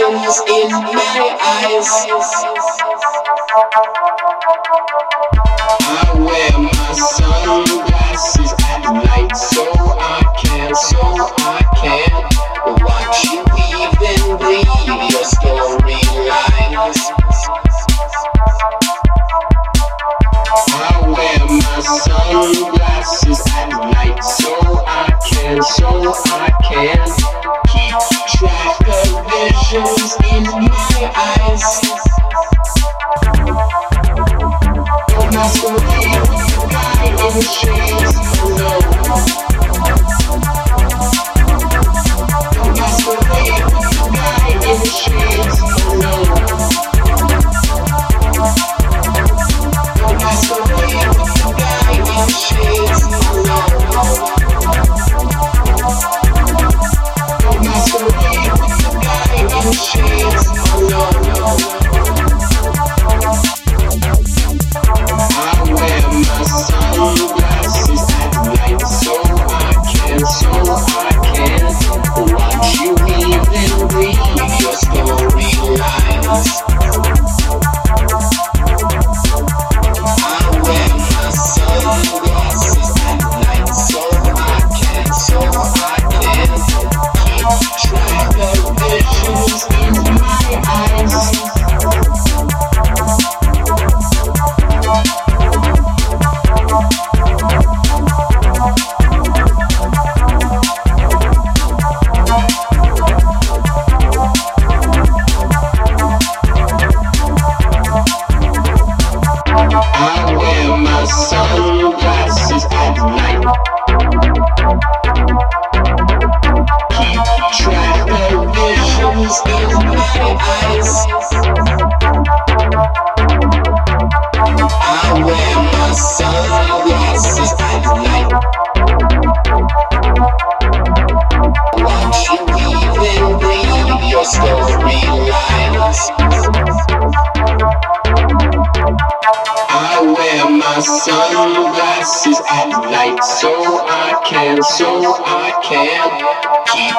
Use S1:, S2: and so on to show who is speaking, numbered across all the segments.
S1: visions in my eyes. Eyes. masquerade guy in the shades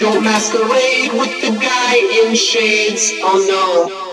S1: Don't masquerade with the guy in shades, oh no.